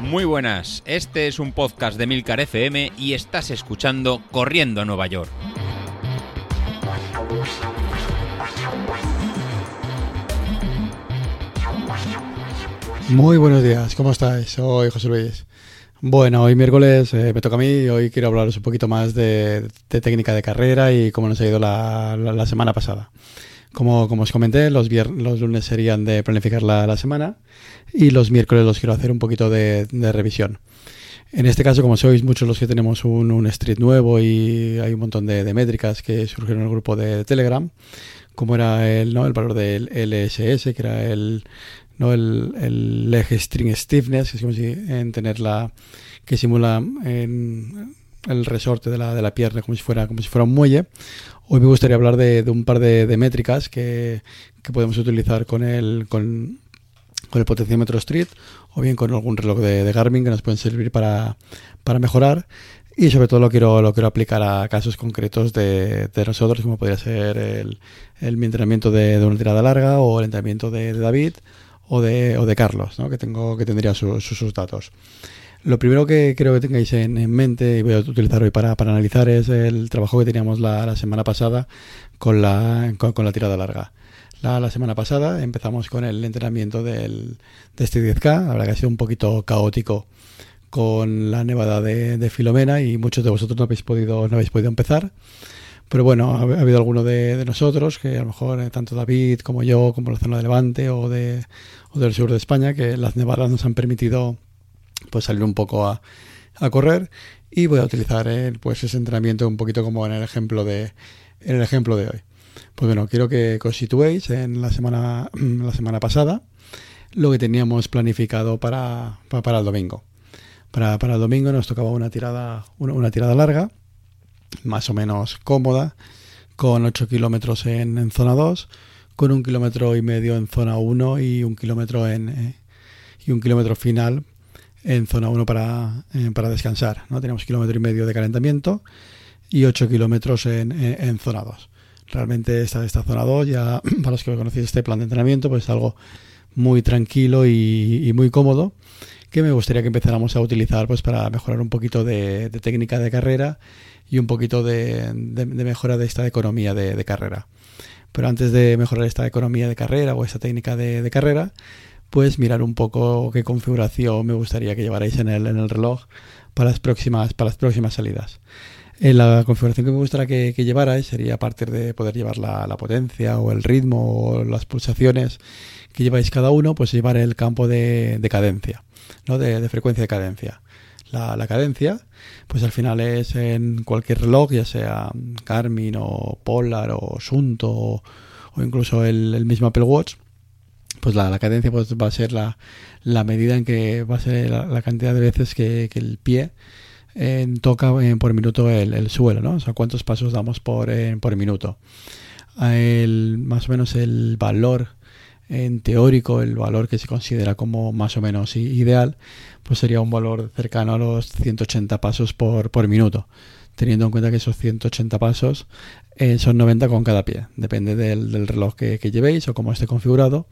Muy buenas, este es un podcast de Milcar FM y estás escuchando Corriendo a Nueva York. Muy buenos días, ¿cómo estáis? Soy José Luis. Bueno, hoy miércoles eh, me toca a mí y hoy quiero hablaros un poquito más de, técnica de carrera y cómo nos ha ido la, semana pasada. Como, como, os comenté, los, los lunes serían de planificar la, semana y los miércoles los quiero hacer un poquito de, revisión. En este caso, como sois muchos los que tenemos un, street nuevo y hay un montón de, métricas que surgieron en el grupo de Telegram, como era el, ¿no? el valor del LSS, que era el, ¿no? el, el leg string stiffness, que es como si en tener la que simula en el resorte de la, de la pierna como si fuera como si fuera un muelle. Hoy me gustaría hablar de, de un par de, métricas que, que, podemos utilizar con el con, con, el potenciómetro Street o bien con algún reloj de, de Garmin que nos pueden servir para, para mejorar y sobre todo lo quiero, lo quiero aplicar a casos concretos de, nosotros, como podría ser el, el mi entrenamiento de, una tirada larga o el entrenamiento de, David o de, o de Carlos, ¿no? que, tengo, que tendría sus, sus datos. Lo primero que creo que tengáis en, mente y voy a utilizar hoy para, para analizar es el trabajo que teníamos la, la semana pasada con la, con, la tirada larga. La, la, semana pasada empezamos con el entrenamiento del, de este 10K, la verdad que ha sido un poquito caótico con la nevada de, de Filomena y muchos de vosotros no habéis podido, no habéis podido empezar. Pero bueno, ha, habido alguno de, de, nosotros, que a lo mejor eh, tanto David como yo, como la zona de Levante o, de, o del sur de España, que las nevadas nos han permitido pues salir un poco a, a correr y voy a utilizar pues ese entrenamiento un poquito como en el ejemplo de en el ejemplo de hoy. Pues bueno, quiero que os situéis en la semana la semana pasada lo que teníamos planificado para, para, el domingo. Para, para, el domingo nos tocaba una tirada una, una tirada larga más o menos cómoda, con 8 kilómetros en, en, zona 2, con un kilómetro y medio en zona 1 y un kilómetro en eh, y un kilómetro final en zona 1 para, eh, para descansar. ¿no? Tenemos kilómetro y medio de calentamiento y 8 kilómetros en, en, en, zona 2. Realmente esta, esta zona 2, ya para los que conocéis este plan de entrenamiento, pues es algo muy tranquilo y, muy cómodo que me gustaría que empezáramos a utilizar pues para mejorar un poquito de, técnica de carrera y un poquito de, mejora de esta economía de, carrera. Pero antes de mejorar esta economía de carrera o esta técnica de, carrera, pues mirar un poco qué configuración me gustaría que llevarais en el, en el reloj para las próximas, para las próximas salidas. Eh, la configuración que me gustaría que, llevarais sería a partir de poder llevar la, la, potencia o el ritmo o las pulsaciones que lleváis cada uno, pues llevar el campo de, de cadencia, ¿no? de, frecuencia de cadencia la, cadencia, pues al final es en cualquier reloj, ya sea Garmin o Polar o Sunto o, o incluso el, el, mismo Apple Watch, pues la, cadencia pues va a ser la, la, medida en que va a ser la, cantidad de veces que, el pie eh, toca eh, por minuto el, el, suelo, ¿no? O sea, cuántos pasos damos por, eh, por minuto. El, más o menos el valor en teórico, el valor que se considera como más o menos ideal, pues sería un valor cercano a los 180 pasos por, por minuto. Teniendo en cuenta que esos 180 pasos eh, son 90 con cada pie. Depende del, reloj que, que, llevéis o cómo esté configurado.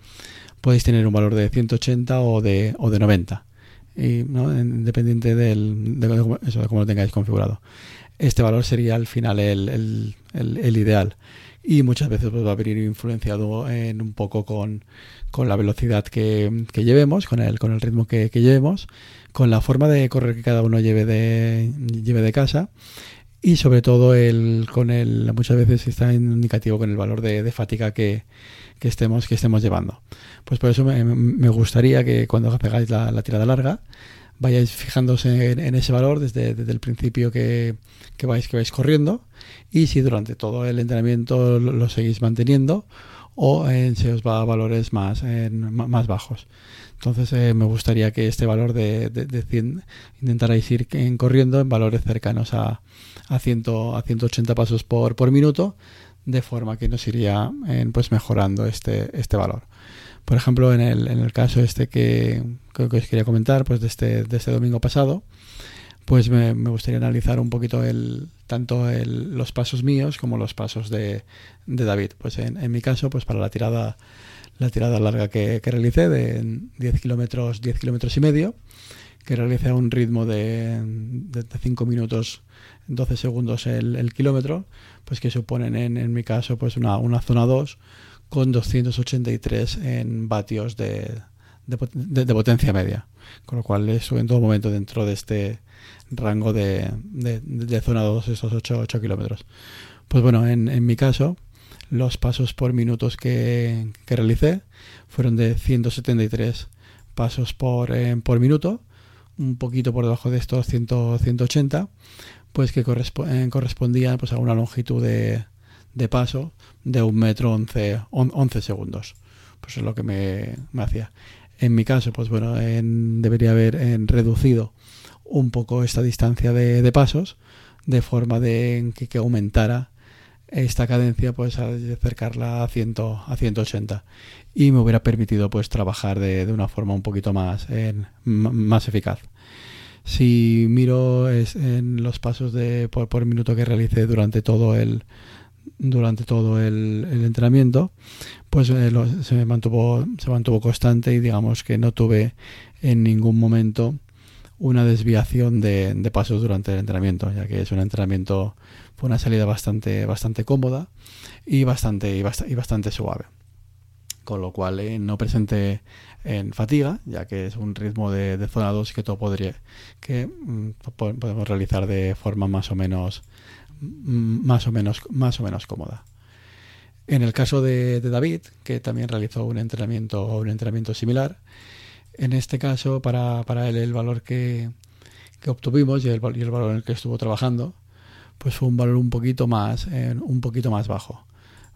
Podéis tener un valor de 180 o de, o de 90. Y. Independiente del, de, cómo lo tengáis configurado. Este valor sería al final el, ideal y muchas veces pues, va a venir influenciado en un poco con, la velocidad que, llevemos, con el, con el ritmo que, llevemos, con la forma de correr que cada uno lleve de casa y sobre todo el, con el, muchas veces está indicativo con el valor de, de fatiga que, que, estemos, que estemos llevando. Pues por eso me, gustaría que cuando pegáis la, la tirada larga, vayáis fijándose en, ese valor desde, desde, el principio que, que, vais, que vais corriendo y si durante todo el entrenamiento lo, lo seguís manteniendo o eh, se os va a valores más, eh, más bajos. Entonces eh, me gustaría que este valor de, de, de 100 intentarais ir en, corriendo en valores cercanos a, a, 100, a 180 pasos por, por minuto de forma que nos iría pues mejorando este, este valor. Por ejemplo, en el, en el caso este que, que, que, os quería comentar, pues de este, de este domingo pasado, pues me, me, gustaría analizar un poquito el, tanto el, los pasos míos como los pasos de, de David. Pues en, en, mi caso, pues para la tirada, la tirada larga que, que realicé de 10 kilómetros, 10 kilómetros y medio, que realicé a un ritmo de, de, 5 minutos 12 segundos el, kilómetro, pues que suponen en, en mi caso pues una, una zona 2 con 283 en vatios de, de, de, potencia media, con lo cual eso en todo momento dentro de este rango de, de zona 2, esos 8, 8 kilómetros. Pues bueno, en, en, mi caso, los pasos por minutos que, que realicé fueron de 173 pasos por, eh, por minuto, un poquito por debajo de estos 100, 180, pues que corresp correspondían pues, a una longitud de, de paso de un metro 11, 11 segundos. Pues es lo que me, me hacía. En mi caso, pues bueno, en, debería haber en, reducido un poco esta distancia de, de pasos de forma de que, que, aumentara esta cadencia pues acercarla a, 100, a 180 y me hubiera permitido pues trabajar de, de una forma un poquito más, más eficaz. Si miro en los pasos de por, minuto que realicé durante todo el, durante todo el, entrenamiento, pues eh, se mantuvo se mantuvo constante y digamos que no tuve en ningún momento una desviación de, pasos durante el entrenamiento, ya que es un entrenamiento fue una salida bastante bastante cómoda y bastante y, bast y bastante suave. Con lo cual eh, no presenté en fatiga, ya que es un ritmo de, zona 2 que todo podría que mm, podemos realizar de forma más o menos más o menos, más o menos cómoda. En el caso de, de, David, que también realizó un entrenamiento un entrenamiento similar, en este caso para, para él el valor que, que obtuvimos y el, y el, valor en el que estuvo trabajando, pues fue un valor un poquito más, eh, un poquito más bajo.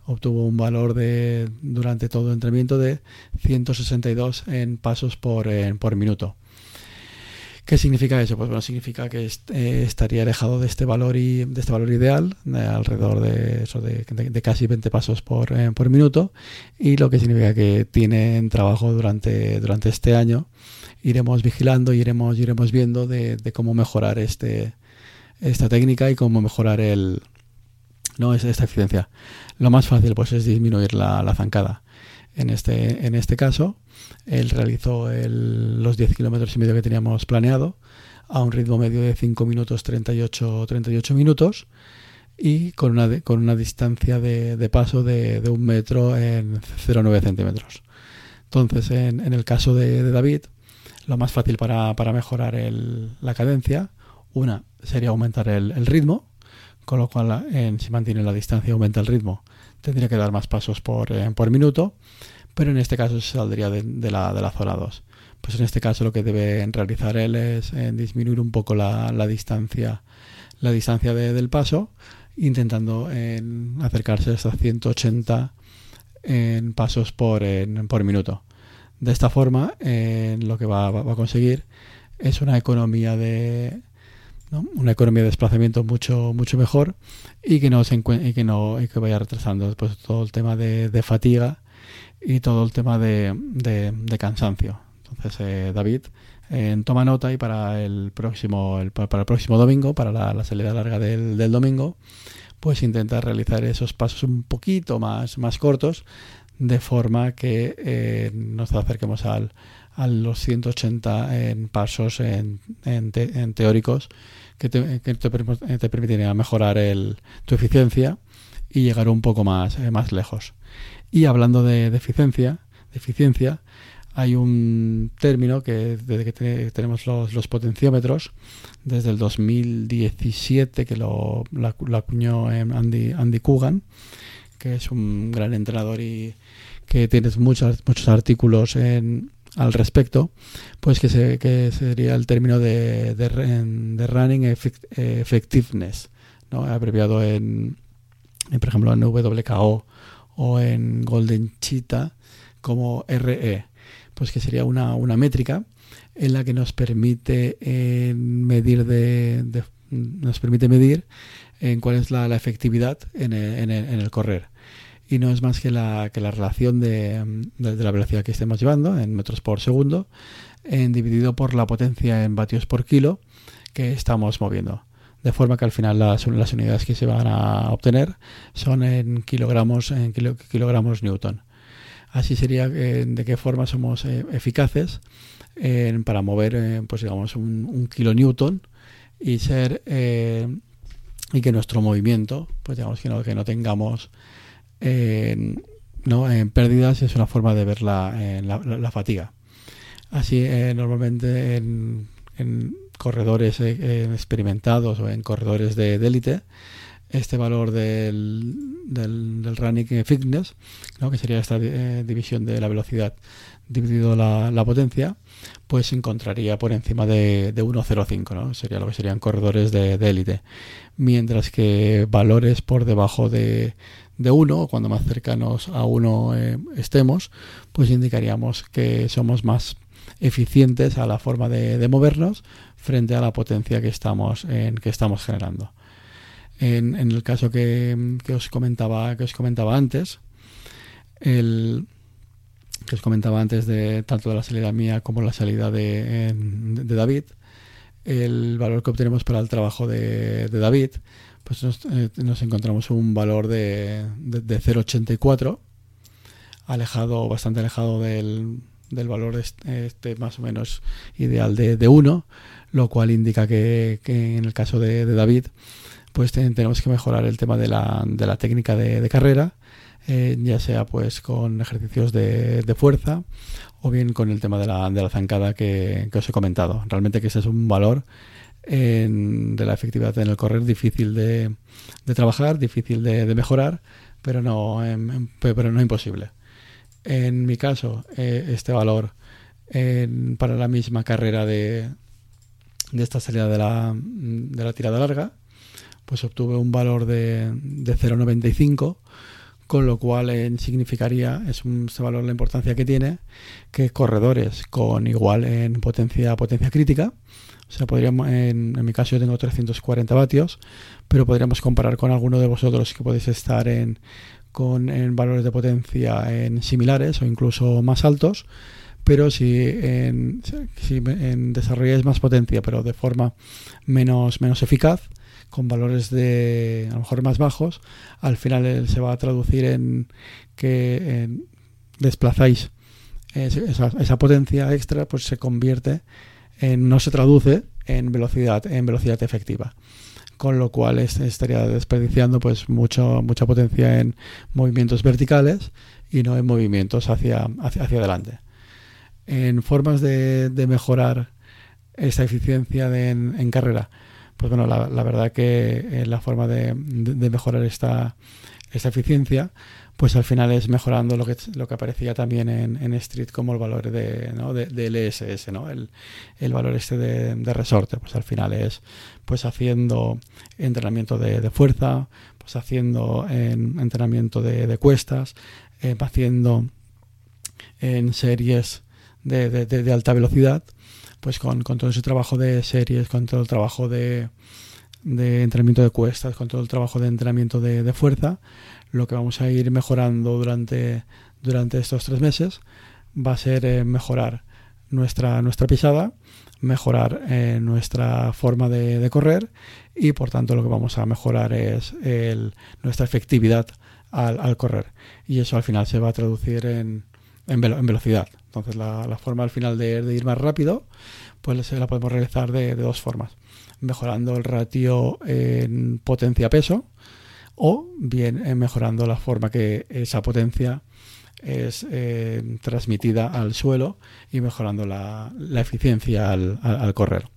Obtuvo un valor de durante todo el entrenamiento de 162 en pasos por, por minuto ¿Qué significa eso? Pues bueno, significa que eh, estaría alejado de este valor y de este valor ideal, de alrededor de casi 20 pasos por, eh, por, minuto, y lo que significa que tienen trabajo durante, durante este año. Iremos vigilando, iremos, iremos viendo de, de cómo mejorar este, esta técnica y cómo mejorar el, no es esta eficiencia. Lo más fácil pues es disminuir la, la zancada. En este, en este caso, él realizó los 10 kilómetros y medio que teníamos planeado a un ritmo medio de 5 minutos 38, 38 minutos y con una, con una distancia de, de paso de, de, un metro en 0,9 centímetros. Entonces, en, el caso de, David, lo más fácil para, para mejorar la cadencia, una sería aumentar el, ritmo, con lo cual en, si mantiene la distancia aumenta el ritmo, tendría que dar más pasos por, eh, por minuto pero en este caso se saldría de, la, de la zona 2. Pues en este caso lo que debe realizar él es disminuir un poco la, la distancia, la distancia de, del paso, intentando en acercarse hasta 180 en pasos por, por minuto. De esta forma, lo que va, a conseguir es una economía de una economía de desplazamiento mucho mucho mejor y que no se y que no y que vaya retrasando después todo el tema de fatiga y todo el tema de, de, cansancio. Entonces, eh, David, eh, toma nota y para el próximo, el, para el próximo domingo, para la, la salida larga del, del, domingo, pues intenta realizar esos pasos un poquito más, más cortos, de forma que eh, nos acerquemos al, a los 180 en pasos en, en, te, teóricos que te, que te, te permitirían mejorar el, tu eficiencia y llegar un poco más, eh, más lejos. Y hablando de, de, eficiencia, de eficiencia, hay un término que desde que te, tenemos los, potenciómetros, desde el 2017 que lo, lo acuñó Andy, Andy Coogan, que es un gran entrenador y que tienes muchos, muchos artículos en, al respecto, pues que, se, que sería el término de, de, running effectiveness, ¿no? abreviado en, por ejemplo, en WKO o en Golden Cheetah como RE, pues que sería una, una métrica en la que nos permite eh, medir de, nos permite medir en cuál es la, efectividad en el, en, el, en el, correr. Y no es más que la, que la relación de, de, de, la velocidad que estemos llevando en metros por segundo en dividido por la potencia en vatios por kilo que estamos moviendo de forma que al final las, unidades que se van a obtener son en kilogramos en kilo, kilogramos newton. Así sería de qué forma somos eficaces para mover, pues digamos, un, un kilonewton y ser y que nuestro movimiento, pues digamos que no, que no tengamos ¿no? en pérdidas es una forma de ver la, la, fatiga. Así, normalmente en, en corredores experimentados o en corredores de élite, este valor del, del, running fitness, ¿no? que sería esta eh, división de la velocidad dividido la, la, potencia, pues se encontraría por encima de, de 1,05, ¿no? sería lo que serían corredores de élite. Mientras que valores por debajo de, de 1, cuando más cercanos a 1 eh, estemos, pues indicaríamos que somos más eficientes a la forma de, movernos frente a la potencia que estamos, en, que estamos generando. En, el caso que, os comentaba, que os comentaba antes, el, que os comentaba antes de tanto de la salida mía como la salida de, David, el valor que obtenemos para el trabajo de, David, pues eh, nos, encontramos un valor de, de 0,84, alejado, bastante alejado del, del valor este, más o menos ideal de, de 1, lo cual indica que, en el caso de, David, pues tenemos que mejorar el tema de la, de la técnica de, carrera, eh, ya sea pues con ejercicios de, fuerza o bien con el tema de la, de la zancada que, os he comentado. Realmente que ese es un valor de la efectividad en el correr difícil de, trabajar, difícil de, mejorar, pero no, em, pero no imposible. En mi caso, eh, este valor para la misma carrera de, de esta salida de la, de la, tirada larga, pues obtuve un valor de, de 0,95, con lo cual significaría, es un, este valor la importancia que tiene, que corredores con igual en potencia, potencia crítica, o sea, podríamos, en, en mi caso yo tengo 340 vatios, pero podríamos comparar con alguno de vosotros que podéis estar en con en valores de potencia en similares o incluso más altos, pero si, en, si desarrolláis más potencia pero de forma menos, menos eficaz, con valores de a lo mejor más bajos, al final se va a traducir en que desplazáis esa, esa, potencia extra, pues se convierte en, no se traduce en velocidad, en velocidad efectiva con lo cual estaría desperdiciando pues mucho, mucha potencia en movimientos verticales y no en movimientos hacia, hacia, adelante. En formas de, mejorar esta eficiencia en, carrera, pues bueno, la, verdad que eh, la forma de, mejorar esta, esta eficiencia pues al final es mejorando lo que, lo que aparecía también en, Street como el valor de, ¿no? de, LSS, ¿no? el, valor este de, resorte, pues al final es pues haciendo entrenamiento de, fuerza, pues haciendo entrenamiento de, cuestas, eh, haciendo en series de, alta velocidad, pues con, con todo ese trabajo de series, con todo el trabajo de, de entrenamiento de cuestas, con todo el trabajo de entrenamiento de, fuerza, lo que vamos a ir mejorando durante, durante estos tres meses va a ser eh, mejorar nuestra, nuestra pisada, mejorar eh, nuestra forma de, correr y por tanto lo que vamos a mejorar es nuestra efectividad al, correr. Y eso al final se va a traducir en, en, velocidad. Entonces la, forma al final de, ir más rápido pues la podemos realizar de dos formas mejorando el ratio en potencia-peso o bien eh, mejorando la forma que esa potencia es eh, transmitida al suelo y mejorando la, eficiencia al, correr.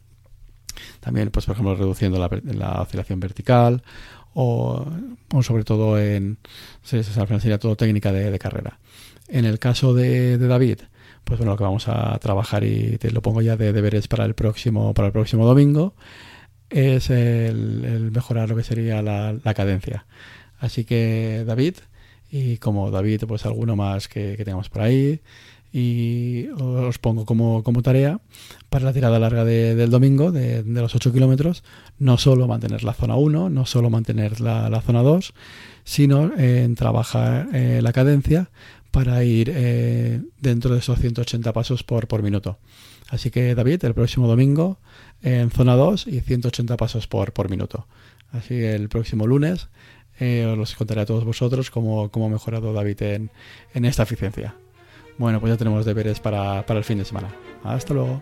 También, pues, por ejemplo, reduciendo la, oscilación vertical o, sobre todo en, al final sería todo técnica de, carrera. En el caso de, David, pues bueno, lo que vamos a trabajar y te lo pongo ya de deberes para el próximo, para el próximo domingo es el, mejorar lo que sería la, cadencia. Así que David, y como David, pues alguno más que, tengamos por ahí, y os pongo como, tarea para la tirada larga del domingo de, los 8 kilómetros, no solo mantener la zona 1, no solo mantener la, zona 2, sino en trabajar eh, la cadencia para ir eh, dentro de esos 180 pasos por, por minuto. Así que David, el próximo domingo en zona 2 y 180 pasos por, por minuto. Así el próximo lunes eh, os los contaré a todos vosotros cómo, cómo ha mejorado David en, en esta eficiencia. Bueno, pues ya tenemos deberes para, para el fin de semana. Hasta luego.